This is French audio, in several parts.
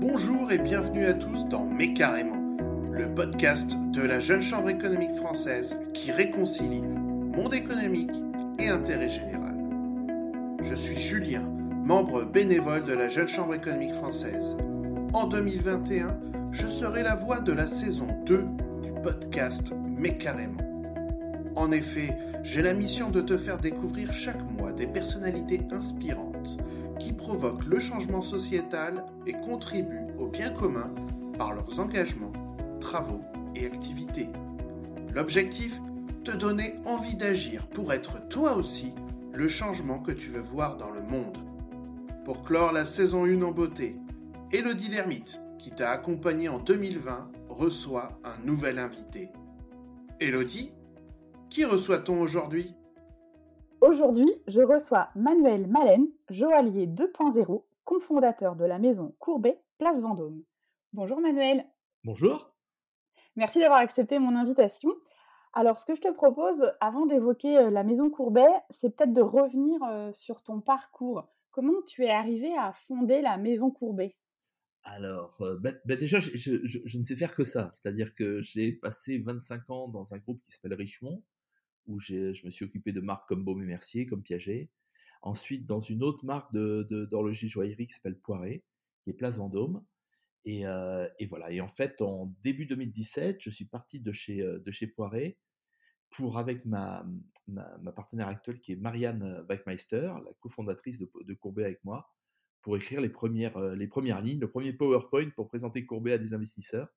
Bonjour et bienvenue à tous dans Mais carrément, le podcast de la Jeune Chambre économique française qui réconcilie monde économique et intérêt général. Je suis Julien, membre bénévole de la Jeune Chambre économique française. En 2021, je serai la voix de la saison 2 du podcast Mais carrément. En effet, j'ai la mission de te faire découvrir chaque mois des personnalités inspirantes qui provoquent le changement sociétal et contribuent au bien commun par leurs engagements, travaux et activités. L'objectif Te donner envie d'agir pour être toi aussi le changement que tu veux voir dans le monde. Pour clore la saison 1 en beauté, Elodie Lermite, qui t'a accompagné en 2020, reçoit un nouvel invité. Elodie, qui reçoit-on aujourd'hui? Aujourd'hui, je reçois Manuel Malen, joaillier 2.0, cofondateur de la maison Courbet, Place Vendôme. Bonjour Manuel. Bonjour. Merci d'avoir accepté mon invitation. Alors, ce que je te propose, avant d'évoquer euh, la maison Courbet, c'est peut-être de revenir euh, sur ton parcours. Comment tu es arrivé à fonder la maison Courbet? Alors, euh, bah, bah, déjà, je- je ne sais faire que ça. C'est-à-dire que j'ai passé 25 ans dans un groupe qui s'appelle Richemont, où je me suis occupé de marques comme Baume et Mercier, comme Piaget. Ensuite, dans une autre marque de- de- d'horlogerie joaillerie qui s'appelle Poiré, qui est Place Vendôme. Et, euh, et voilà. Et en fait, en début 2017, je suis parti de chez, euh, de chez Poiré pour, avec ma, ma, partenaire actuelle qui est Marianne Bachmeister, la cofondatrice de, Courbet avec moi, pour écrire les premières, euh, les premières lignes, le premier PowerPoint pour présenter Courbet à des investisseurs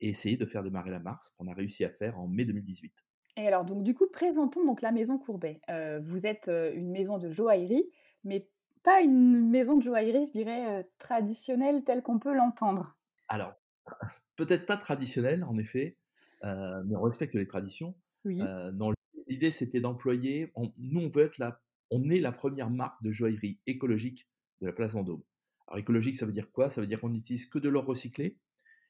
et essayer de faire démarrer la ce qu'on a réussi à faire en mai 2018. Et alors, donc, du coup, présentons donc la maison Courbet. Euh, vous êtes euh, une maison de joaillerie, mais pas une maison de joaillerie, je dirais, euh, traditionnelle telle qu'on peut l'entendre. Alors, peut-être pas traditionnel en effet, mais on respecte les traditions. Oui. Non, l'idée c'était d'employer, on- nous on veut être la, on est la première marque de joaillerie écologique de la place Vendôme. Alors écologique ça veut dire quoi? Ça veut dire qu'on n'utilise que de l'or recyclé.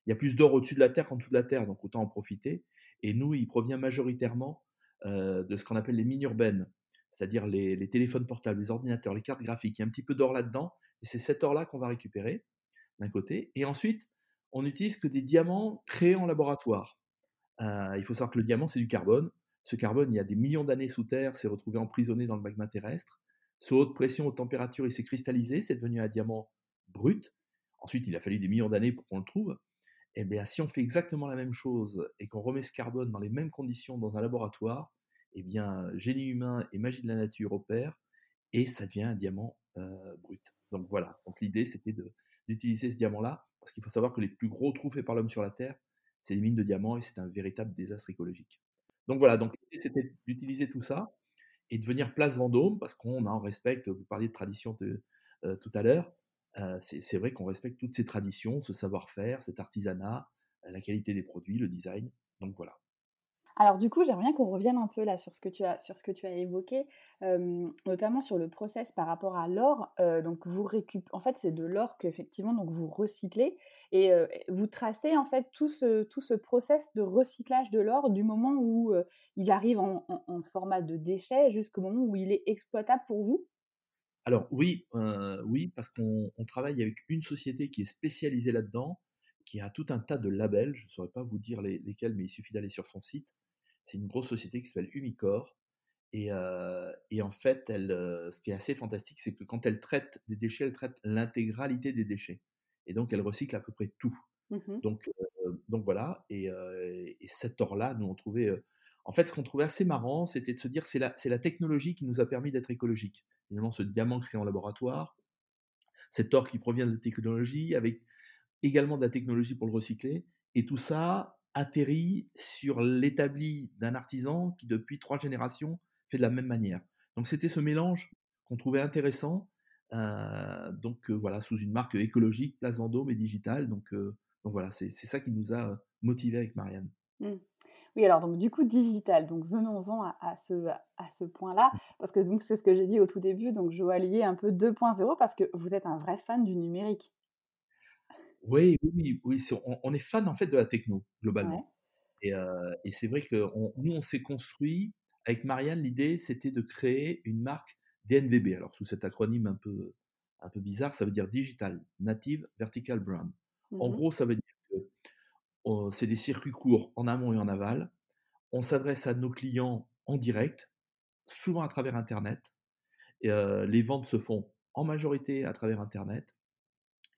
Il y a plus d'or au-dessus de la terre qu'en dessous de la terre, donc autant en profiter. Et nous, il provient majoritairement de ce qu'on appelle les mines urbaines, c'est-à-dire les, téléphones portables, les ordinateurs, les cartes graphiques. Il y a un petit peu d'or là-dedans, et c'est cet or-là qu'on va récupérer d'un côté. Et ensuite, on n'utilise que des diamants créés en laboratoire. Il faut savoir que le diamant, c'est du carbone. Ce carbone, il y a des millions d'années sous terre, s'est retrouvé emprisonné dans le magma terrestre. Sous haute pression, haute température, il s'est cristallisé, c'est devenu un diamant brut. Ensuite, il a fallu des millions d'années pour qu'on le trouve. Eh bien, si on fait exactement la même chose et qu'on remet ce carbone dans les mêmes conditions dans un laboratoire, eh bien, génie humain et magie de la nature opèrent et ça devient un diamant euh, brut. Donc voilà. Donc l'idée, c'était d'utiliser ce diamant-là parce qu'il faut savoir que les plus gros trous faits par l'homme sur la Terre, c'est les mines de diamants et c'est un véritable désastre écologique. Donc voilà. Donc l'idée, c'était d'utiliser tout ça et de venir place Vendôme parce qu'on en respecte. Vous parliez de tradition euh, tout à l'heure. C'est vrai qu'on respecte toutes ces traditions, ce savoir-faire, cet artisanat, la qualité des produits, le design. Donc voilà. Alors du coup, j'aimerais bien qu'on revienne un peu là sur ce que tu as, sur ce que tu as évoqué, notamment sur le process par rapport à l'or. Donc vous récup... en fait, c'est de l'or qu'effectivement donc vous recyclez et vous tracez en fait tout ce, tout ce process de recyclage de l'or du moment où il arrive en format de déchet jusqu'au moment où il est exploitable pour vous? Alors oui, euh, oui, parce qu'on on travaille avec une société qui est spécialisée là-dedans, qui a tout un tas de labels. Je ne saurais pas vous dire les- lesquels, mais il suffit d'aller sur son site. C'est une grosse société qui s'appelle Umicore. Et, euh, et en fait, elle, euh, ce qui est assez fantastique, c'est que quand elle traite des déchets, elle traite l'intégralité des déchets. Et donc, elle recycle à peu près tout. Mhm. Donc, donc voilà, et, et cet or-là, nous on trouvait. En fait, ce qu'on trouvait assez marrant, c'était de se dire c'est la, c'est la technologie qui nous a permis d'être écologique. Finalement, ce diamant créé en laboratoire, cet or qui provient de la technologie, avec également de la technologie pour le recycler, et tout ça atterrit sur l'établi d'un artisan qui, depuis trois générations, fait de la même manière. Donc, c'était ce mélange qu'on trouvait intéressant. euh, donc euh, voilà, sous une marque écologique, Place Vendôme et digitale. Donc, euh, donc voilà, c'est ça qui nous a motivés avec Marianne. Mm. Oui, alors donc du coup digital, donc venons-en à, à ce, à ce point-là, parce que donc c'est ce que j'ai dit au tout début, donc joaillier un peu 2.0, parce que vous êtes un vrai fan du numérique. Oui, oui, oui, on, on est fan en fait de la techno globalement. Ouais. Et, euh, et c'est vrai que on- nous on s'est construit avec Marianne. L'idée c'était de créer une marque DNVB. Alors sous cet acronyme un peu un peu bizarre, ça veut dire Digital Native Vertical Brand. En Mmh gros, ça veut dire c'est des circuits courts en amont et en aval. On s'adresse à nos clients en direct, souvent à travers Internet. Et, les ventes se font en majorité à travers Internet.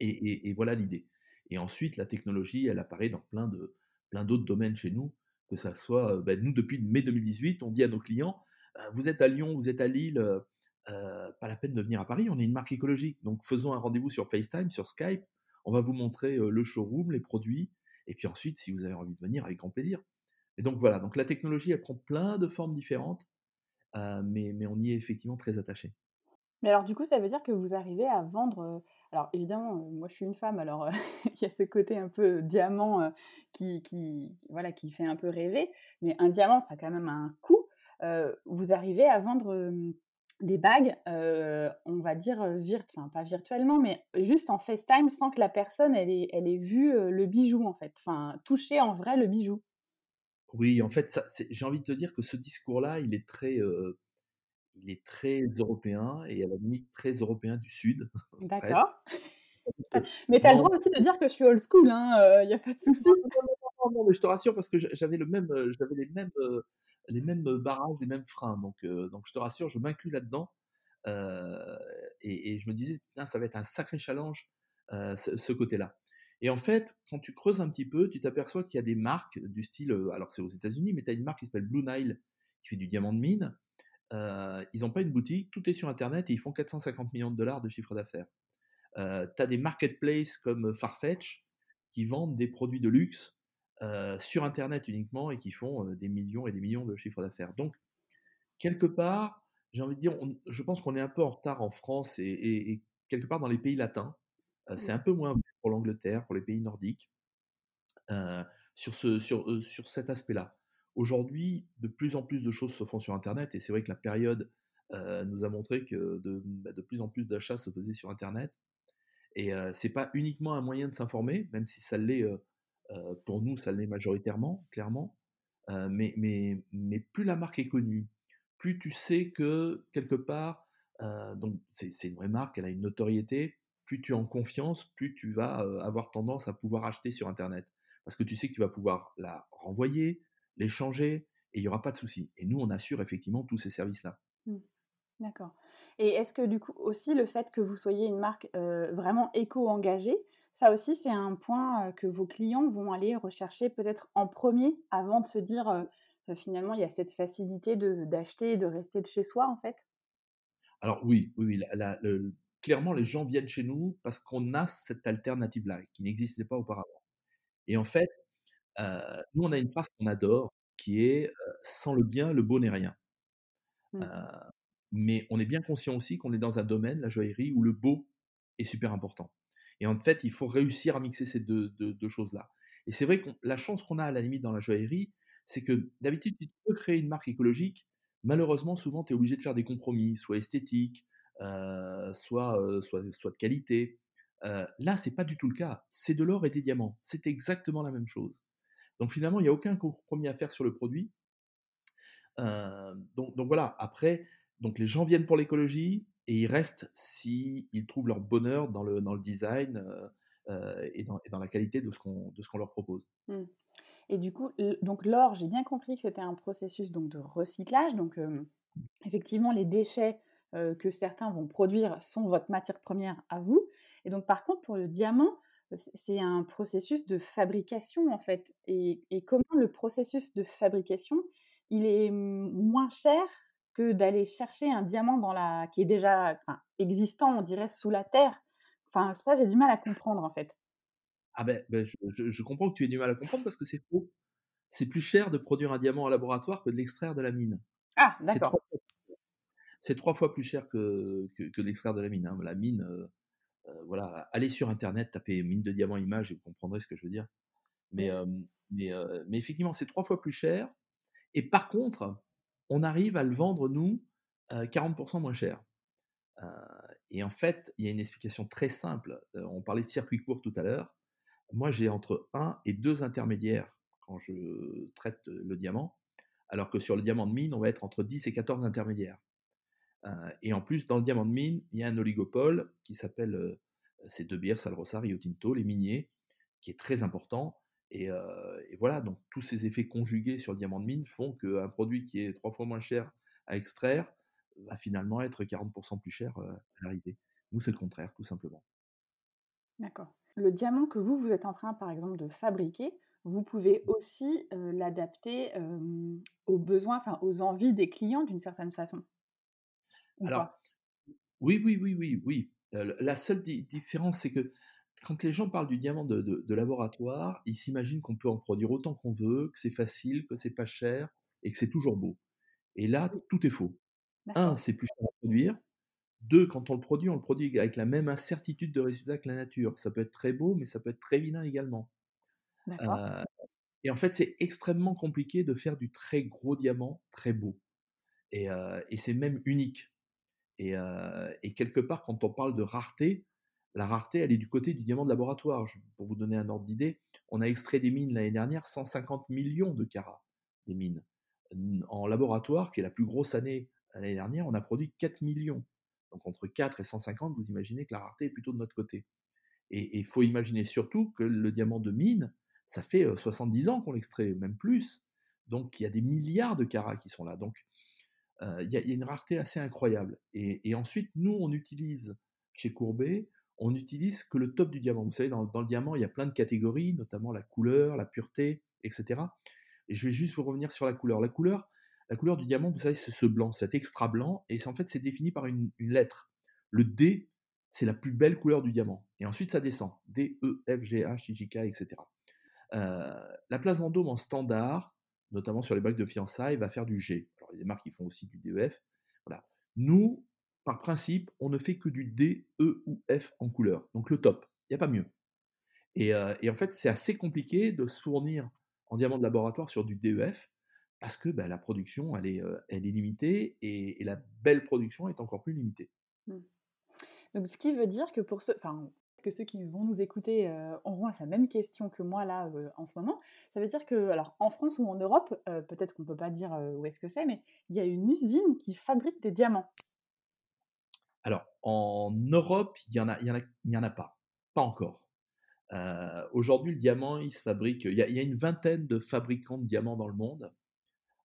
Et, voilà l'idée. Et ensuite, la technologie, elle apparaît dans plein d'autres domaines chez nous, que ça soit, ben, nous depuis mai 2018, on dit à nos clients, vous êtes à Lyon, vous êtes à Lille, pas la peine de venir à Paris, on est une marque écologique, donc faisons un rendez-vous sur FaceTime, sur Skype, on va vous montrer le showroom, les produits, et puis ensuite, si vous avez envie de venir, avec grand plaisir. Et donc voilà, donc la technologie, elle prend plein de formes différentes, mais, mais on y est effectivement très attaché. Mais alors du coup, ça veut dire que vous arrivez à vendre, alors évidemment, moi je suis une femme, alors il y a ce côté un peu diamant qui, qui, voilà, qui fait un peu rêver, mais un diamant, ça a quand même un coût. vous arrivez à vendre des bagues, on va dire, enfin pas virtuellement, mais juste en FaceTime sans que la personne elle ait, elle ait vu le bijou en fait, enfin toucher en vrai le bijou. Oui, en fait, j'ai envie de te dire que ce discours-là, il est très, il est très européen et à la limite très européen du Sud. D'accord. mais tu as le droit aussi de dire que je suis old school, hein, il n'y a pas de souci. Non, non, mais je te rassure parce que j'avais le même, j'avais les mêmes, les mêmes barrages, les mêmes freins. Donc, donc je te rassure, je m'inclus là-dedans. Et, je me disais, ça va être un sacré challenge, ce, côté-là. Et en fait, quand tu creuses un petit peu, tu t'aperçois qu'il y a des marques du style, alors c'est aux États-Unis, mais tu as une marque qui s'appelle Blue Nile, qui fait du diamant de mine. ils n'ont pas une boutique, tout est sur Internet et ils font 450 millions de dollars de chiffre d'affaires. tu as des marketplaces comme Farfetch qui vendent des produits de luxe sur Internet uniquement et qui font des millions et des millions de chiffres d'affaires. Donc, quelque part, j'ai envie de dire, je pense qu'on est un peu en retard en France et, quelque part dans les pays latins. c'est un peu moins pour l'Angleterre, pour les pays nordiques, sur, ce, sur, sur cet aspect-là. Aujourd'hui, de plus en plus de choses se font sur Internet et c'est vrai que la période nous a montré que de, de plus en plus d'achats se faisaient sur Internet. Et c'est pas uniquement un moyen de s'informer, même si ça l'est pour nous, ça l'est majoritairement, clairement. mais, plus la marque est connue, plus tu sais que quelque part, donc c'est une vraie marque, elle a une notoriété, plus tu es en confiance, plus tu vas avoir tendance à pouvoir acheter sur Internet. Parce que tu sais que tu vas pouvoir la renvoyer, l'échanger, et il n'y aura pas de souci. Et nous, on assure effectivement tous ces services-là. Mmh. D'accord. Et est-ce que du coup aussi le fait que vous soyez une marque vraiment éco-engagée, ça aussi, c'est un point que vos clients vont aller rechercher peut-être en premier avant de se dire finalement il y a cette facilité d'acheter et de rester de chez soi en fait? Alors oui, oui, clairement les gens viennent chez nous parce qu'on a cette alternative-là qui n'existait pas auparavant. Et en fait, nous on a une phrase qu'on adore qui est sans le bien, le beau n'est rien. Mmh. mais on est bien conscient aussi qu'on est dans un domaine, la joaillerie, où le beau est super important. Et en fait, il faut réussir à mixer ces deux, choses-là. Et c'est vrai que la chance qu'on a à la limite dans la joaillerie, c'est que d'habitude, tu peux créer une marque écologique. Malheureusement, souvent, tu es obligé de faire des compromis, soit esthétiques, euh, soit, euh, soit, de qualité. Euh, là, c'est pas du tout le cas. C'est de l'or et des diamants. C'est exactement la même chose. Donc finalement, il n'y a aucun compromis à faire sur le produit. Euh, donc, donc, voilà. Après, donc les gens viennent pour l'écologie, et ils restent ils trouvent leur bonheur dans le, dans le design euh, euh, et, dans, dans, la qualité de ce qu'on qu'on leur propose. Mmh. Et du coup, donc l'or, j'ai bien compris que c'était un processus donc de recyclage. Donc effectivement, les déchets que certains vont produire sont votre matière première à vous. Et donc par contre, pour le diamant, c'est un processus de fabrication en fait. Et, et, comment le processus de fabrication, il est moins cher que d'aller chercher un diamant dans la qui est déjà existant, on dirait, sous la terre. Enfin, ça, j'ai du mal à comprendre, en fait. Ah ben, ben je, comprends que tu aies du mal à comprendre parce que c'est faux. C'est plus cher de produire un diamant en laboratoire que de l'extraire de la mine. Ah, d'accord. C'est trois, fois plus cher que, que, l'extraire de la mine. Hein. La mine, euh, euh, voilà, allez sur Internet, tapez mine de diamant image et vous comprendrez ce que je veux dire. Mais, euh, mais, mais effectivement, c'est trois fois plus cher. Et par contre, on arrive à le vendre, nous, 40% moins cher. et en fait, il y a une explication très simple. on parlait de circuit court tout à l'heure. Moi, j'ai entre 1 et 2 intermédiaires quand je traite le diamant, alors que sur le diamant de mine, on va être entre 10 et 14 intermédiaires. et en plus, dans le diamant de mine, il y a un oligopole qui s'appelle, c'est De Beers, Salrosa, Rio Tinto, les miniers, qui est très important. Et, voilà, donc tous ces effets conjugués sur le diamant de mine font qu'un produit qui est trois fois moins cher à extraire va finalement être 40% plus cher à l'arrivée. Nous, c'est le contraire, tout simplement. D'accord. Le diamant que vous, vous êtes en train, par exemple, de fabriquer, vous pouvez aussi l'adapter aux besoins, enfin aux envies des clients d'une certaine façon. Alors, oui, oui, oui, oui, oui. la seule différence, c'est que quand les gens parlent du diamant de, de laboratoire, ils s'imaginent qu'on peut en produire autant qu'on veut, que c'est facile, que c'est pas cher et que c'est toujours beau. Et là, tout est faux. Un, c'est plus cher à produire. Deux, quand on le produit, on le produit avec la même incertitude de résultat que la nature. Ça peut être très beau, mais ça peut être très vilain également. Euh, et en fait, c'est extrêmement compliqué de faire du très gros diamant très beau. Et, euh, et c'est même unique. Et, euh, et, quelque part, quand on parle de rareté, la rareté, elle est du côté du diamant de laboratoire. pour vous donner un ordre d'idée, on a extrait des mines l'année dernière 150 millions de carats des mines. En laboratoire, qui est la plus grosse année l'année dernière, on a produit 4 millions. Donc entre 4 et 150, vous imaginez que la rareté est plutôt de notre côté. Et il faut imaginer surtout que le diamant de mine, ça fait 70 ans qu'on l'extrait, même plus. Donc il y a des milliards de carats qui sont là. Donc il y, a une rareté assez incroyable. Et, ensuite, nous, on utilise chez Courbet, on utilise que le top du diamant. Vous savez, dans, dans, le diamant, il y a plein de catégories, notamment la couleur, la pureté, etc. Et je vais juste vous revenir sur la couleur. La couleur, la couleur du diamant, vous savez, c'est ce blanc, cet extra blanc, et en fait, c'est défini par une, lettre. Le D, c'est la plus belle couleur du diamant. Et ensuite, ça descend. D, E, F, G, H, I, J, K, etc. Euh, la place Vendôme en standard, notamment sur les bacs de fiançailles, va faire du G. Alors, il y a des marques qui font aussi du DEF. Voilà. Nous, par principe, on ne fait que du D, E ou F en couleur. Donc le top. Il n'y a pas mieux. Et, euh, et en fait, c'est assez compliqué de se fournir en diamant de laboratoire sur du DEF parce que bah, la production, elle est, est limitée et, la belle production est encore plus limitée. Mmh. Donc, ce qui veut dire que pour ceux, que ceux qui vont nous écouter auront la même question que moi là en ce moment. Ça veut dire que, alors, en France ou en Europe, peut-être qu'on ne peut pas dire où est-ce que c'est, mais il y a une usine qui fabrique des diamants. Alors, en Europe, il n'y en, a, y en, a, y en a pas. Pas encore. Aujourd'hui, le diamant, il se fabrique. Il y, y, a une vingtaine de fabricants de diamants dans le monde.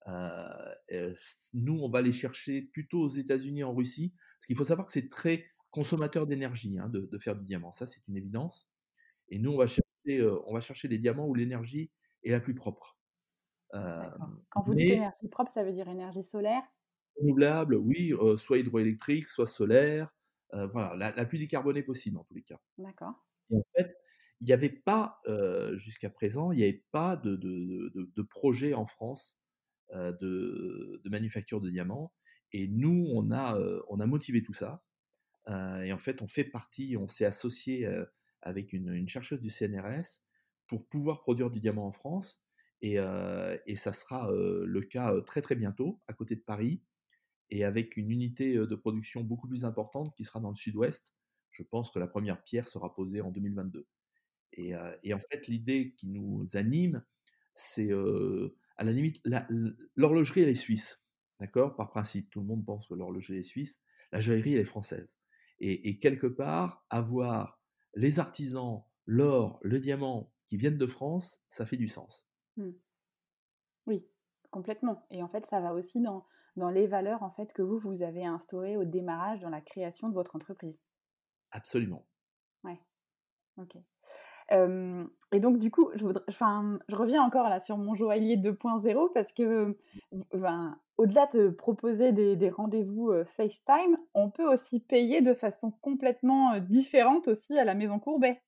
Euh, nous, on va les chercher plutôt aux États-Unis, en Russie, parce qu'il faut savoir que c'est très consommateur d'énergie hein, de, faire du diamant. Ça, c'est une évidence. Et nous, on va chercher, euh, on va chercher les diamants où l'énergie est la plus propre. Quand vous dites énergie propre, ça veut dire énergie solaire? Renouvelable, oui, soit hydroélectrique, soit solaire. voilà, la, la, plus décarbonée possible en tous les cas. D'accord. Et en fait, il n'y avait pas, jusqu'à présent, il n'y avait pas de, de, de, de, projet en France de, manufacture de diamants. Et nous, on a, on a motivé tout ça. Et en fait, on fait partie, on s'est associé avec une, chercheuse du CNRS pour pouvoir produire du diamant en France. Et, et ça sera le cas très très bientôt, à côté de Paris, et avec une unité de production beaucoup plus importante qui sera dans le sud-ouest. Je pense que la première pierre sera posée en 2022. Et, en fait, l'idée qui nous anime, c'est à la limite, l'horlogerie, elle est suisse, d'accord? Par principe, tout le monde pense que l'horlogerie est suisse. La joaillerie, elle est française. Et, quelque part, avoir les artisans, l'or, le diamant qui viennent de France, ça fait du sens. Mmh. Oui, complètement. Et en fait, ça va aussi dans, dans les valeurs en fait que vous, vous avez instaurées au démarrage dans la création de votre entreprise. Absolument. Ouais. Ok et donc, du coup, je, voudrais, je reviens encore là sur mon joaillier 2.0 parce que, au-delà de proposer des, rendez-vous FaceTime, on peut aussi payer de façon complètement différente aussi à la Maison Courbet.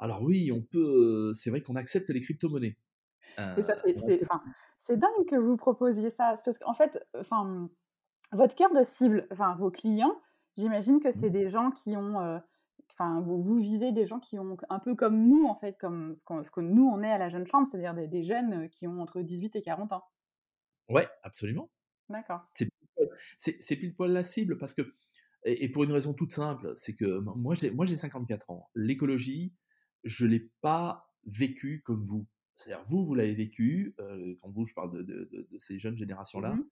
Alors oui, on peut. C'est vrai qu'on accepte les crypto-monnaies. C'est dingue que vous proposiez ça, parce qu'en fait, enfin, votre cœur de cible, enfin, vos clients, j'imagine que c'est mmh. des gens qui ont enfin, vous, visez des gens qui ont un peu comme nous, en fait, comme ce, que nous, on est à la jeune chambre, c'est-à-dire des, jeunes qui ont entre 18 et 40 ans. Ouais, absolument. D'accord. C'est pile poil la cible parce que, et, pour une raison toute simple, c'est que moi j'ai 54 ans. L'écologie, je ne l'ai pas vécu comme vous. C'est-à-dire, vous, vous l'avez vécu, euh, quand vous, je parle de, ces jeunes générations-là, mmh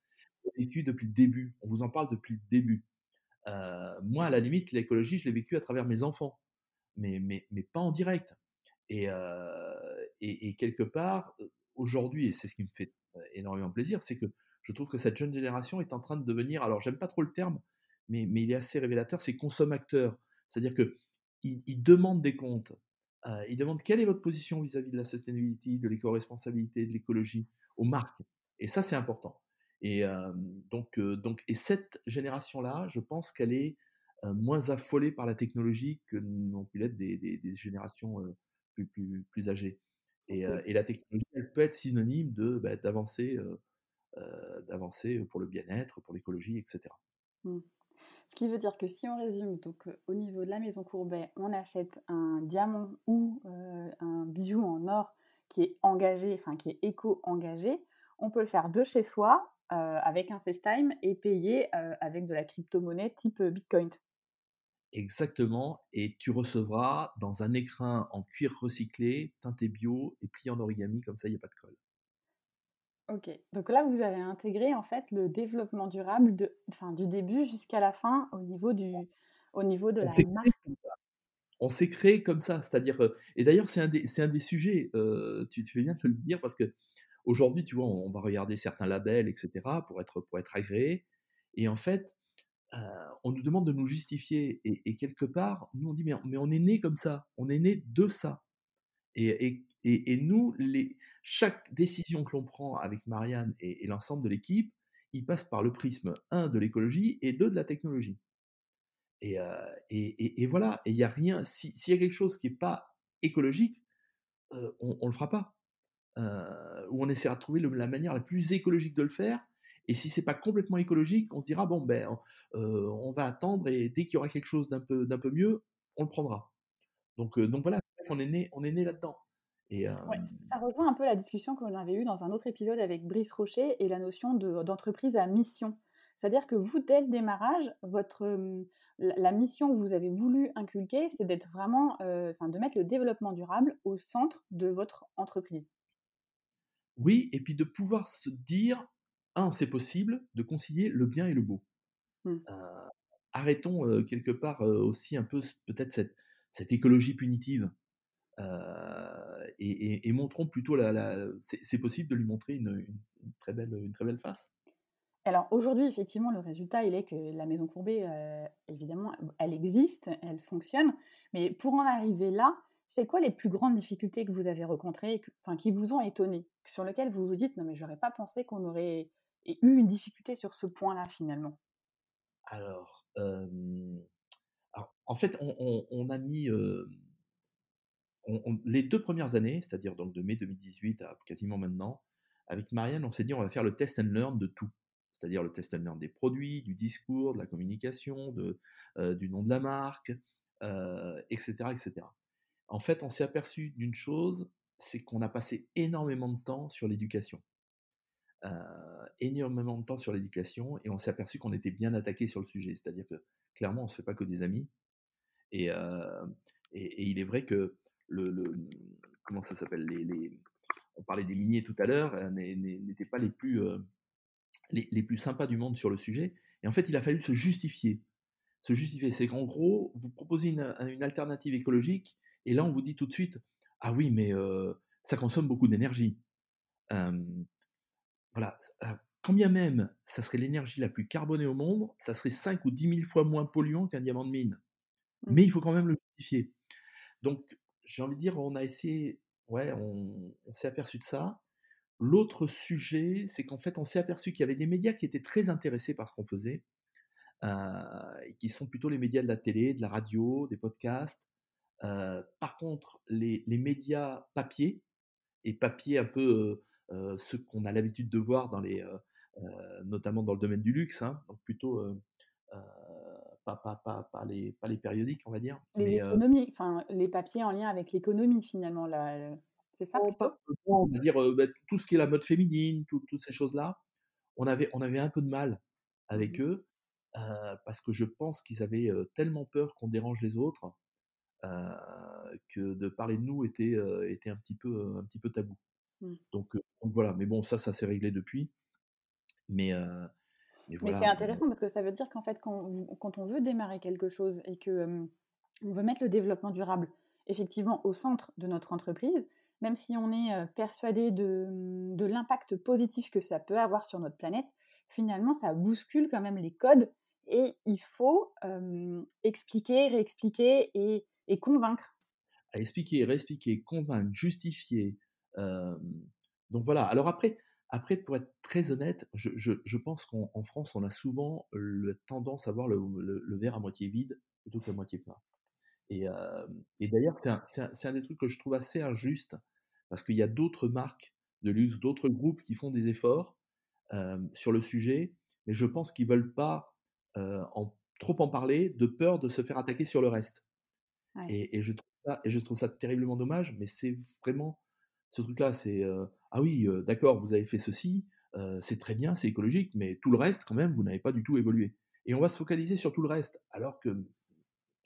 vous l'avez vécu depuis le début. On vous en parle depuis le début. Euh, moi, à la limite, l'écologie, je l'ai vécu à travers mes enfants, mais, mais, mais pas en direct. Et, et, quelque part, aujourd'hui, et c'est ce qui me fait énormément plaisir, c'est que je trouve que cette jeune génération est en train de devenir, alors j'aime pas trop le terme, mais, mais il est assez révélateur, c'est consommateur. C'est-à-dire que il, demande des comptes. Il demande quelle est votre position vis-à-vis de la sustainability, de l'éco-responsabilité, de l'écologie aux marques. Et ça, c'est important. Et donc, donc, et cette génération-là, je pense qu'elle est moins affolée par la technologie que n'ont pu l'être des, des, générations plus, plus, plus, âgées. Et, et, la technologie, elle peut être synonyme de bah, d'avancer, d'avancer pour le bien-être, pour l'écologie, etc. Ce qui veut dire que si on résume, donc au niveau de la maison Courbet, on achète un diamant ou un bijou en or qui est engagé, enfin qui est éco-engagé, on peut le faire de chez soi avec un FaceTime et payer avec de la crypto-monnaie type Bitcoin. Exactement, et tu recevras dans un écrin en cuir recyclé, teinté bio et plié en origami, comme ça il n'y a pas de colle. Ok, donc là vous avez intégré en fait le développement durable de, enfin, du début jusqu'à la fin au niveau, du, au niveau de la marque. On s'est créé comme ça, c'est-à-dire, et d'ailleurs c'est un, des, un des sujets, tu, tu fais bien de le dire parce que aujourd'hui, tu vois, on, va regarder certains labels, etc., pour être, pour être agréé, et en fait, on nous demande de nous justifier, et, quelque part, nous on dit mais, mais, on est né comme ça, on est né de ça, et, nous chaque décision que l'on prend avec Marianne et, l'ensemble de l'équipe, il passe par le prisme 1 de l'écologie et 2 de la technologie. Et, euh, voilà, et il n'y a rien, s'il y a quelque chose qui n'est pas écologique, euh, on ne le fera pas. Euh, ou on essaiera de trouver la manière la plus écologique de le faire. Et si c'est pas complètement écologique, on se dira bon ben on va attendre et dès qu'il y aura quelque chose d'un peu mieux, on le prendra. Donc voilà, on est né on est né là-dedans. Et, ça rejoint un peu la discussion qu'on avait eue dans un autre épisode avec Brice Rocher et la notion d'entreprise à mission. C'est-à-dire que vous, dès le démarrage, votre, la mission que vous avez voulu inculquer, c'est d'être vraiment, enfin, de mettre le développement durable au centre de votre entreprise. Oui, et puis de pouvoir se dire, un, c'est possible de concilier le bien et le beau. Mmh. arrêtons quelque part aussi un peu peut-être cette, cette écologie punitive et, montrons plutôt la, c'est possible de lui montrer une, très belle, une très belle face. Alors aujourd'hui, effectivement, le résultat, il est que la maison courbée, évidemment, elle existe, elle fonctionne, mais pour en arriver là, c'est quoi les plus grandes difficultés que vous avez rencontrées, enfin, qui vous ont étonné, sur lesquelles vous vous dites, non mais j'aurais pas pensé qu'on aurait eu une difficulté sur ce point-là finalement? Alors, en fait, on, a mis les deux premières années, c'est-à-dire donc de mai 2018 à quasiment maintenant, avec Marianne, on s'est dit on va faire le test and learn de tout. C'est-à-dire le test and learn des produits, du discours, de la communication, euh, du nom de la marque, etc., euh, etc. En fait, on s'est aperçu d'une chose, c'est qu'on a passé énormément de temps sur l'éducation. Euh, énormément de temps sur l'éducation et on s'est aperçu qu'on était bien attaqué sur le sujet. C'est-à-dire que clairement, on ne se fait pas que des amis. et, il est vrai que le, comment ça s'appelle les, on parlait des miniers tout à l'heure, euh, n'étaient pas les plus euh, les, plus sympas du monde sur le sujet. Et en fait, il a fallu se justifier. Se justifier, c'est qu'en gros, vous proposez une, alternative écologique, et là, on vous dit tout de suite, ah oui, mais euh, ça consomme beaucoup d'énergie. voilà. Quand bien même ça serait l'énergie la plus carbonée au monde, ça serait 5 ou 10 000 fois moins polluant qu'un diamant de mine. Mmh. Mais il faut quand même le justifier. Donc, j'ai envie de dire, on a essayé, ouais, on, s'est aperçu de ça. L'autre sujet, c'est qu'en fait, on s'est aperçu qu'il y avait des médias qui étaient très intéressés par ce qu'on faisait, euh, qui sont plutôt les médias de la télé, de la radio, des podcasts. Euh, par contre, les, médias papier, et papier un peu euh, ce qu'on a l'habitude de voir dans les, notamment dans le domaine du luxe, hein, donc plutôt pas, pas, pas, les, pas les périodiques, on va dire. Les économies, enfin les papiers en lien avec l'économie finalement, là, c'est ça plutôt? On va dire bah, tout ce qui est la mode féminine, toutes ces choses-là, on avait, on avait un peu de mal avec mmh eux parce que je pense qu'ils avaient tellement peur qu'on dérange les autres que de parler de nous était, était un, petit peu, un petit peu tabou. Mmh. Donc, donc, voilà, mais bon, ça, ça s'est réglé depuis. Mais, mais, c'est intéressant parce que ça veut dire qu'en fait, quand, quand, on veut démarrer quelque chose et que on veut mettre le développement durable effectivement au centre de notre entreprise, même si on est persuadé de, l'impact positif que ça peut avoir sur notre planète, finalement, ça bouscule quand même les codes et il faut expliquer, réexpliquer et, et, convaincre. À expliquer, réexpliquer, convaincre, justifier. donc voilà. Alors après, après, pour être très honnête, je, je, pense qu'en France, on a souvent la tendance à voir le, le, verre à moitié vide plutôt qu'à moitié plein. Et, et d'ailleurs, c'est un, un, des trucs que je trouve assez injuste, parce qu'il y a d'autres marques de luxe, d'autres groupes qui font des efforts sur le sujet, mais je pense qu'ils ne veulent pas en, trop en parler, de peur de se faire attaquer sur le reste. Et, et, je trouve ça, et je trouve ça terriblement dommage, mais c'est vraiment ce truc-là, c'est ah oui, d'accord, vous avez fait ceci, c'est très bien, c'est écologique, mais tout le reste, quand même, vous n'avez pas du tout évolué. Et on va se focaliser sur tout le reste, alors que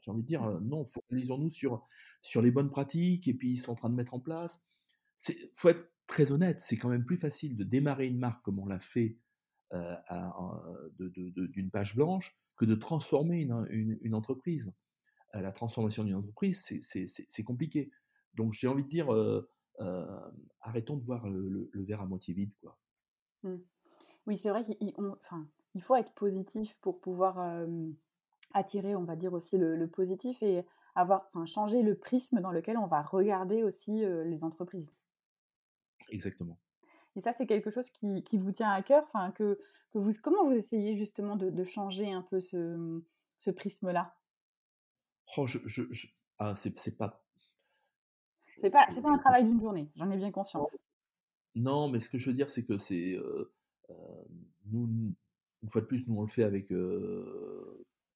j'ai envie de dire non, focalisons-nous sur, sur les bonnes pratiques, et puis ils sont en train de mettre en place. Il faut être très honnête, c'est quand même plus facile de démarrer une marque comme on l'a fait d'une page blanche que de transformer une, une, entreprise. la transformation d'une entreprise, c'est compliqué. Donc j'ai envie de dire, arrêtons de voir le, verre à moitié vide. Quoi. Mmh. Oui, c'est vrai qu'il enfin, il faut être positif pour pouvoir attirer, on va dire aussi le, positif et avoir, enfin, changer le prisme dans lequel on va regarder aussi les entreprises. Exactement. Et ça, c'est quelque chose qui, qui, vous tient à cœur. Enfin, que, que vous, comment vous essayez justement de, de changer un peu ce, ce prisme-là? Oh, je, je, Ah, c'est pas c'est pas, c'est pas un travail d'une journée, j'en ai bien conscience. Non, mais ce que je veux dire, c'est que c'est. nous, une fois de plus, nous, on le fait avec.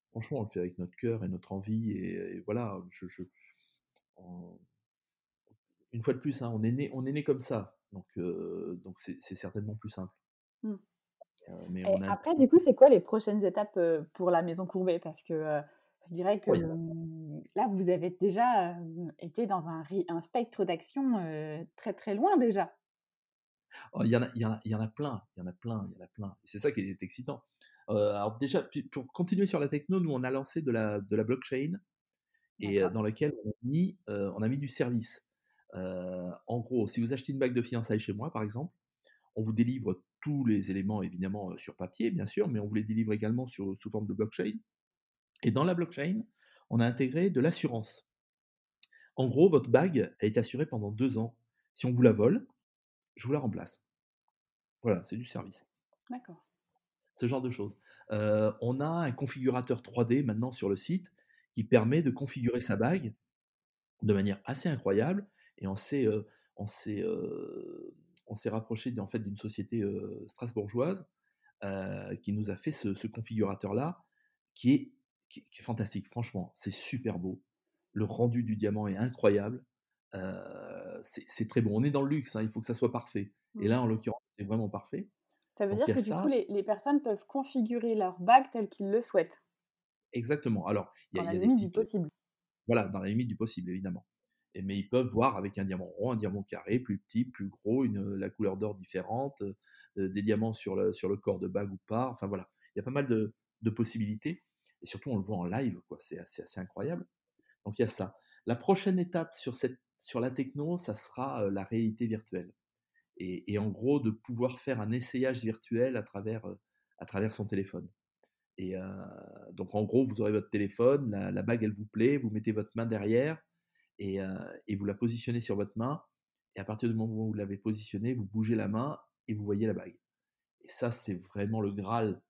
franchement, on le fait avec notre cœur et notre envie. Et, voilà, je, je une fois de plus, hein, on, est né, on est né comme ça. Donc, donc c'est, certainement plus simple. Mmh. mais Après, du coup, c'est quoi les prochaines étapes pour la Maison Courbet Parce que je dirais que là, vous avez déjà été dans un, un spectre d'action très très loin déjà. Oh, il, y en a, y en a, il y en a plein, il y en a plein, il y en a plein. C'est ça qui est excitant. alors déjà, pour continuer sur la techno, nous on a lancé de la, de la blockchain et dans lequel on a mis, on a mis du service. en gros, si vous achetez une bague de fiançailles chez moi, par exemple, on vous délivre tous les éléments évidemment sur papier, bien sûr, mais on vous les délivre également sur, sous forme de blockchain. Et dans la blockchain, on a intégré de l'assurance. En gros, votre bague est assurée pendant deux ans. Si on vous la vole, je vous la remplace. Voilà, c'est du service. D'accord. Ce genre de choses. Euh, on a un configurateur 3D maintenant sur le site qui permet de configurer sa bague de manière assez incroyable. Et on s'est, euh, on s'est, euh, on s'est rapproché en fait d'une société strasbourgeoise qui nous a fait ce, ce configurateur-là, qui est qui, est fantastique. Franchement, c'est super beau. Le rendu du diamant est incroyable. Euh, c'est très bon. On est dans le luxe, hein, il faut que ça soit parfait. Et mmh. là, en l'occurrence, c'est vraiment parfait. Ça veut dire que du coup, les, personnes peuvent configurer leur bague telle qu'ils le souhaitent. Exactement. Alors, il y a, dans la limite du possible. Voilà, dans la limite du possible, évidemment. Et, mais ils peuvent voir avec un diamant rond, un diamant carré, plus petit, plus gros, une, la couleur d'or différente, euh, des diamants sur le, sur le corps de bague ou pas. Enfin voilà, il y a pas mal de, de possibilités. Et surtout, on le voit en live, quoi. C'est assez, incroyable. Donc il y a ça. La prochaine étape sur, cette, sur la techno, ça sera la réalité virtuelle. Et, en gros, de pouvoir faire un essayage virtuel à travers, à travers son téléphone. Et donc en gros, vous aurez votre téléphone, la, bague, elle vous plaît, vous mettez votre main derrière et, et, vous la positionnez sur votre main. Et à partir du moment où vous l'avez positionnée, vous bougez la main et vous voyez la bague. Et ça, c'est vraiment le Graal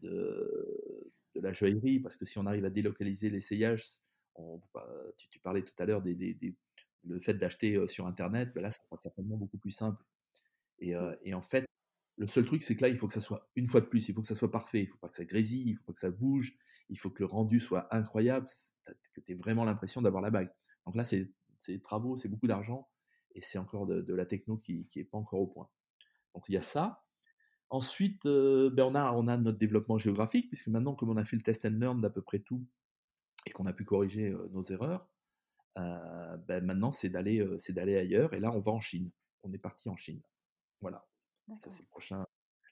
de la joaillerie, parce que si on arrive à délocaliser l'essayage, tu, tu, parlais tout à l'heure des, des, le fait d'acheter sur Internet, ben là, ça sera certainement beaucoup plus simple. Et, et, en fait, le seul truc, c'est que là, il faut que ça soit, une fois de plus, il faut que ça soit parfait, il faut pas que ça grésille, il faut pas que ça bouge, il faut que le rendu soit incroyable, que tu aies vraiment l'impression d'avoir la bague. Donc là, c'est des travaux, c'est beaucoup d'argent, et c'est encore de, de, la techno qui n'est pas encore au point. Donc il y a ça. Ensuite, ben on, a, on a notre développement géographique, puisque maintenant, comme on a fait le test and learn d'à peu près tout, et qu'on a pu corriger nos erreurs, ben maintenant, c'est d'aller, c'est d'aller ailleurs. Et là, on va en Chine. On est parti en Chine. Voilà. Ça, c'est prochain,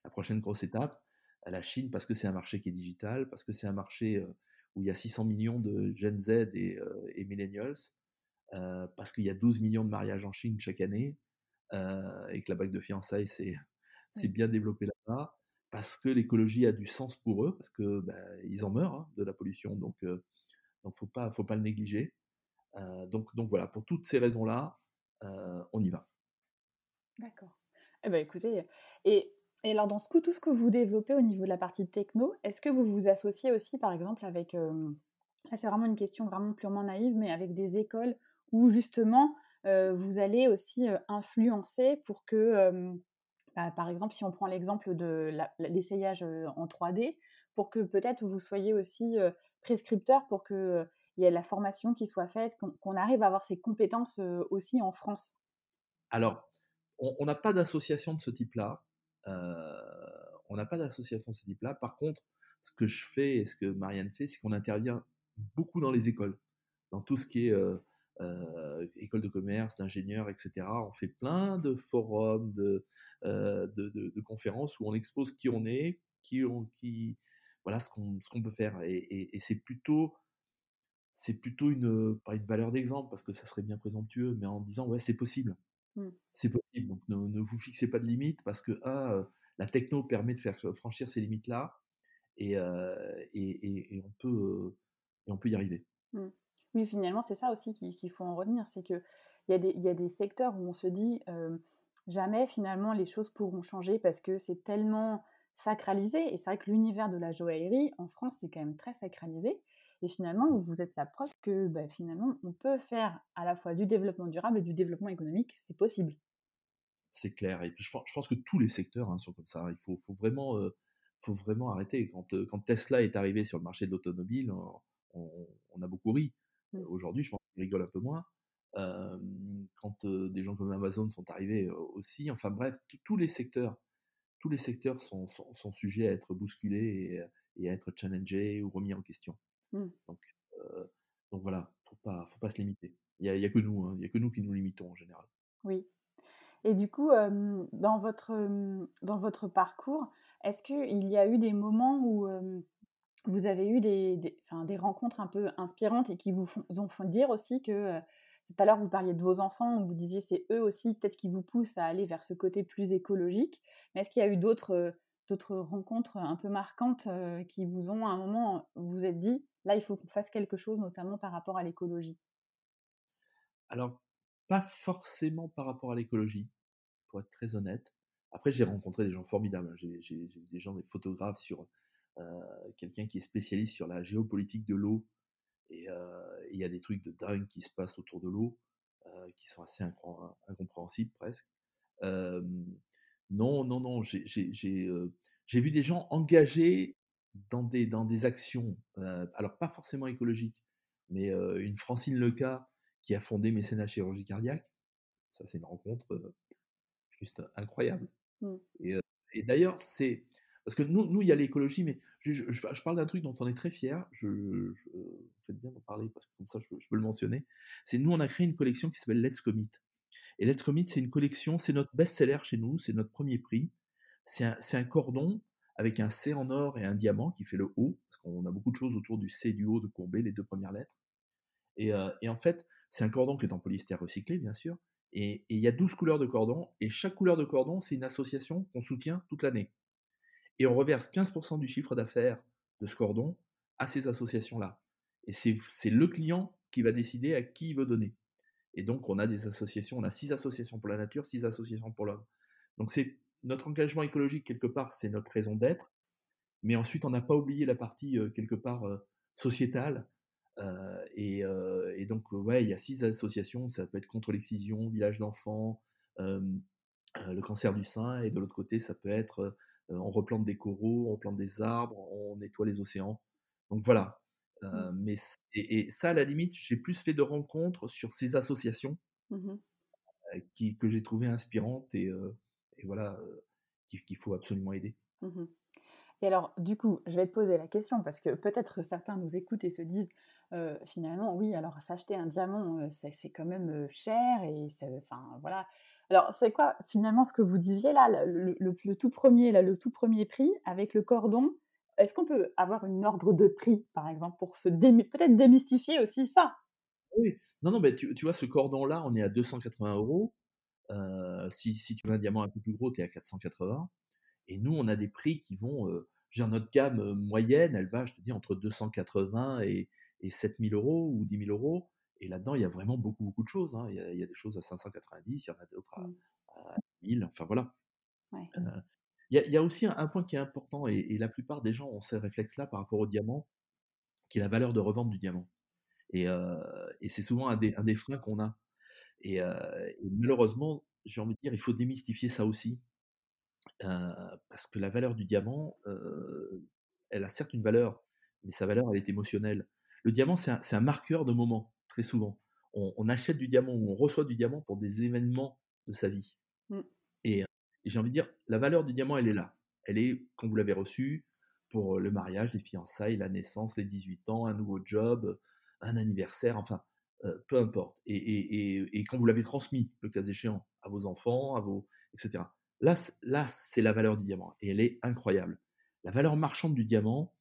la prochaine grosse étape. La Chine, parce que c'est un marché qui est digital, parce que c'est un marché où il y a 600 millions de Gen Z et, et millennials. parce qu'il y a 12 millions de mariages en Chine chaque année, et que la bague de fiançailles, c'est c'est bien développé là-bas, parce que l'écologie a du sens pour eux, parce que bah, ils en meurent hein, de la pollution, donc donc faut pas faut pas le négliger. donc donc voilà, pour toutes ces raisons-là, on y va. D'accord. Eh ben écoutez, et et alors, dans ce coup, tout ce que vous développez au niveau de la partie techno, est-ce que vous vous associez aussi, par exemple, avec, là c'est vraiment une question vraiment purement naïve, mais avec des écoles où justement vous allez aussi influencer pour que, bah, par exemple, si on prend l'exemple de l'essayage en 3D, pour que peut-être vous soyez aussi prescripteur pour qu'il y ait la formation qui soit faite, qu'on arrive à avoir ces compétences aussi en France Alors, on n'a pas d'association de ce type-là. on n'a pas d'association de ce type-là. Par contre, ce que je fais et ce que Marianne fait, c'est qu'on intervient beaucoup dans les écoles, dans tout ce qui est école de commerce, d'ingénieurs, etc. On fait plein de forums, de, de, conférences où on expose qui on est, qui, on, qui voilà ce qu'on ce qu'on peut faire. Et, c'est plutôt c'est plutôt une pas une valeur d'exemple parce que ça serait bien présomptueux, mais en disant ouais c'est possible. Mmh. C'est possible. Donc ne, vous fixez pas de limites parce que la techno permet de faire franchir ces limites-là et, et, on peut, on peut y arriver. Mmh. Oui, finalement, c'est ça aussi qu'il faut en retenir. C'est qu'il y, a des, y a des secteurs où on se dit jamais finalement les choses pourront changer parce que c'est tellement sacralisé. Et c'est vrai que l'univers de la joaillerie en France, c'est quand même très sacralisé. Et finalement, vous êtes la preuve que bah, finalement, on peut faire à la fois du développement durable et du développement économique, c'est possible. C'est clair. Et je pense, que tous les secteurs hein, sont comme ça. Il faut, faut vraiment, faut vraiment arrêter. Quand, Tesla est arrivé sur le marché de l'automobile, on, a beaucoup ri. Mmh. Aujourd'hui, je pense qu'ils rigolent un peu moins. quand euh, des gens comme Amazon sont arrivés aussi, enfin bref, tous les secteurs, tous les secteurs sont, sont, sujets à être bousculés et, à être challengés ou remis en question. Mmh. Donc, donc voilà, faut pas, faut pas se limiter. Il n'y a, a, que nous, hein, il a que nous qui nous limitons en général. Oui. Et du coup, dans, votre, dans votre parcours, est-ce qu'il y a eu des moments où vous avez eu des, des, rencontres un peu inspirantes et qui vous, font, ont fait dire aussi que tout à l'heure vous parliez de vos enfants, vous disiez c'est eux aussi peut-être qui vous poussent à aller vers ce côté plus écologique. Mais est-ce qu'il y a eu d'autres d'autres rencontres un peu marquantes qui vous ont à un moment vous vous êtes dit là il faut qu'on fasse quelque chose notamment par rapport à l'écologie? Alors pas forcément par rapport à l'écologie, pour être très honnête. Après j'ai rencontré des gens formidables. Hein. J'ai des gens, des photographes sur quelqu'un qui est spécialiste sur la géopolitique de l'eau. Et il y a des trucs de dingue qui se passent autour de l'eau, qui sont assez incompréhensibles presque. Non, non, non, j'ai vu des gens engagés dans des, dans des actions, alors pas forcément écologiques, mais une Francine Leca qui a fondé Mécénat Chirurgie Cardiaque. Ça, c'est une rencontre juste incroyable. Mmh. Et, et d'ailleurs, c'est. Parce que nous, il y a l'écologie, mais je, parle d'un truc dont on est très fier. Je, je faites bien d'en parler parce que comme ça, je, peux le mentionner. C'est nous, on a créé une collection qui s'appelle Let's Commit. Et Let's Commit, c'est une collection, c'est notre best-seller chez nous, c'est notre premier prix. C'est un, cordon avec un C en or et un diamant qui fait le O, parce qu'on a beaucoup de choses autour du C du O de Courbet, les deux premières lettres. Et, euh, et en fait, c'est un cordon qui est en polyester recyclé, bien sûr. Et il y a 12 couleurs de cordon, et chaque couleur de cordon, c'est une association qu'on soutient toute l'année. Et on reverse 15% du chiffre d'affaires de ce cordon à ces associations-là. Et c'est le client qui va décider à qui il veut donner. Et donc, on a des associations, on a six associations pour la nature, six associations pour l'homme. Donc, c'est notre engagement écologique, quelque part, c'est notre raison d'être. Mais ensuite, on n'a pas oublié la partie, quelque part, sociétale. Euh, et, donc, ouais, il y a six associations. Ça peut être contre l'excision, village d'enfants, le cancer du sein. Et de l'autre côté, ça peut être on replante des coraux, on replante des arbres, on nettoie les océans. Donc voilà, Mmh. mais et, ça, à la limite, j'ai plus fait de rencontres sur ces associations mmh qui, que j'ai trouvé inspirantes et, et voilà, qu'il faut absolument aider. Mmh et alors, du coup, je vais te poser la question parce que peut-être certains nous écoutent et se disent finalement, oui, alors s'acheter un diamant, c'est quand même cher et enfin voilà. Alors, c'est quoi finalement ce que vous disiez là, le, tout premier, là, le tout premier prix avec le cordon est-ce qu'on peut avoir une ordre de prix, par exemple, pour se peut-être démystifier aussi ça? Oui, non, non, mais tu, vois, ce cordon-là, on est à 280 euros. si, si, tu veux un diamant un peu plus gros, tu es à 480. Et nous, on a des prix qui vont. Euh, notre gamme moyenne, elle va, je te dis, entre 280 et, et 7000 euros ou 10 000 euros. Et là-dedans, il y a vraiment beaucoup, beaucoup de choses. Hein. Il, y a, des choses à 590, il y en a d'autres à, 1000. Mmh. Enfin, voilà. il, y a, aussi un, point qui est important, et, la plupart des gens ont ce réflexe-là par rapport au diamant, qui est la valeur de revente du diamant. Et, c'est souvent un des, un des freins qu'on a. Et, malheureusement, j'ai envie de dire, il faut démystifier ça aussi. parce que la valeur du diamant, elle a certes une valeur, mais sa valeur, elle est émotionnelle. Le diamant, c'est un, marqueur de moment, très souvent. On, achète du diamant ou on reçoit du diamant pour des événements de sa vie. Mmh. Et, et j'ai envie de dire, la valeur du diamant, elle est là. Elle est quand vous l'avez reçu pour le mariage, les fiançailles, la naissance, les 18 ans, un nouveau job, un anniversaire, enfin, peu importe. Et, quand vous l'avez transmis, le cas échéant, à vos enfants, à vos, etc. Là, là c'est la valeur du diamant et elle est incroyable. La valeur marchande du diamant,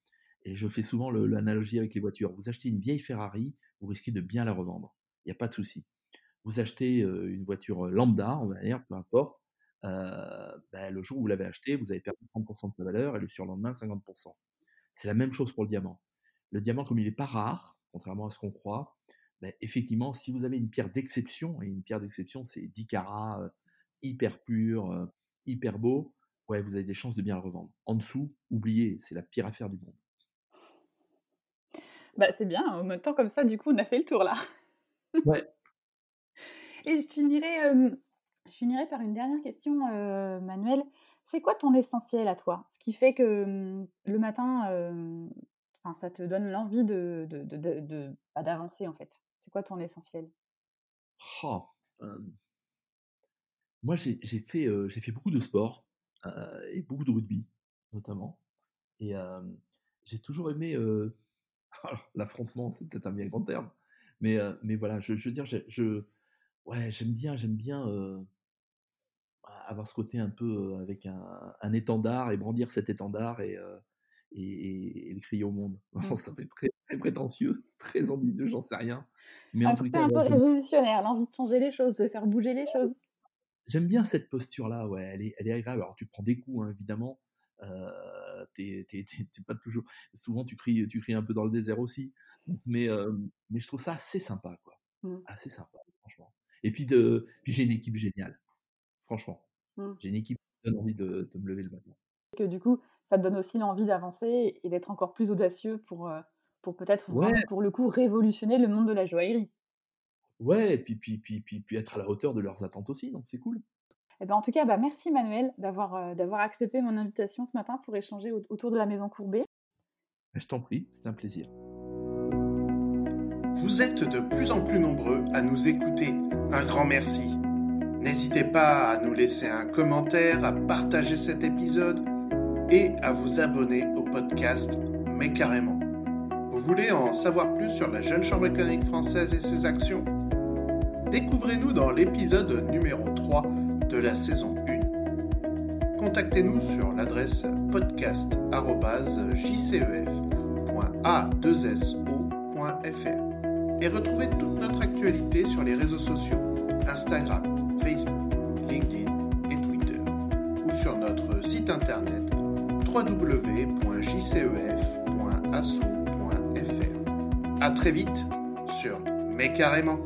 et je fais souvent l'analogie avec les voitures. Vous achetez une vieille Ferrari, vous risquez de bien la revendre. Il n'y a pas de souci. Vous achetez une voiture lambda, on va dire, peu importe. Ben, le jour où vous l'avez acheté, vous avez perdu 30% de sa valeur et le surlendemain 50%. C'est la même chose pour le diamant. Le diamant, comme il n'est pas rare, contrairement à ce qu'on croit, ben, effectivement, si vous avez une pierre d'exception, et une pierre d'exception, c'est 10 carats, hyper pur, hyper beau, ouais, vous avez des chances de bien le revendre. En dessous, oubliez, c'est la pire affaire du monde. Bah, c'est bien, en même temps, comme ça, du coup, on a fait le tour là. Ouais. Et je finirai, je finirai par une dernière question, Manuel. C'est quoi ton essentiel à toi? Ce qui fait que le matin, ça te donne l'envie de, de, bah, d'avancer en fait. C'est quoi ton essentiel? Oh, Moi, j'ai, fait, j'ai fait beaucoup de sport et beaucoup de rugby, notamment. Et j'ai toujours aimé. l'affrontement, c'est peut-être un bien grand terme. Mais, mais voilà, je, je veux dire, je, ouais, j'aime bien, j'aime bien avoir ce côté un peu avec un, un, étendard et brandir cet étendard et, et, le crier au monde. Mmh. ça fait très, très prétentieux, très ambitieux, j'en sais rien. Mais en tout cas, un peu révolutionnaire, l'envie de changer les choses, de faire bouger les choses. J'aime bien cette posture-là, ouais, elle est, elle est agréable. Alors tu prends des coups, hein, évidemment. Euh, t'es, pas toujours. Souvent tu cries, tu cries un peu dans le désert aussi. Mais, mais je trouve ça assez sympa, quoi. Mmh. Assez sympa, franchement. Et puis, de, puis j'ai une équipe géniale, franchement. Mmh. J'ai une équipe qui donne envie de, de me lever le matin. Que du coup, ça te donne aussi l'envie d'avancer et d'être encore plus audacieux pour, pour peut-être, pour le coup, révolutionner le monde de la joaillerie. Ouais, et puis, puis, puis, puis, puis être à la hauteur de leurs attentes aussi, donc c'est cool. Et eh ben, en tout cas, bah, merci Manuel d'avoir d'avoir accepté mon invitation ce matin pour échanger autour de la maison courbée. Je t'en prie, c'est un plaisir. Vous êtes de plus en plus nombreux à nous écouter. Un grand merci. N'hésitez pas à nous laisser un commentaire, à partager cet épisode et à vous abonner au podcast Mais carrément. Vous voulez en savoir plus sur la Jeune Chambre économique française et ses actions? Découvrez-nous dans l'épisode numéro 3 de la saison 1. Contactez-nous sur l'adresse podcast.a2so.fr et retrouvez toute notre actualité sur les réseaux sociaux Instagram, Facebook, LinkedIn et Twitter ou sur notre site internet www.jcef.asso.fr. A très vite sur Mais carrément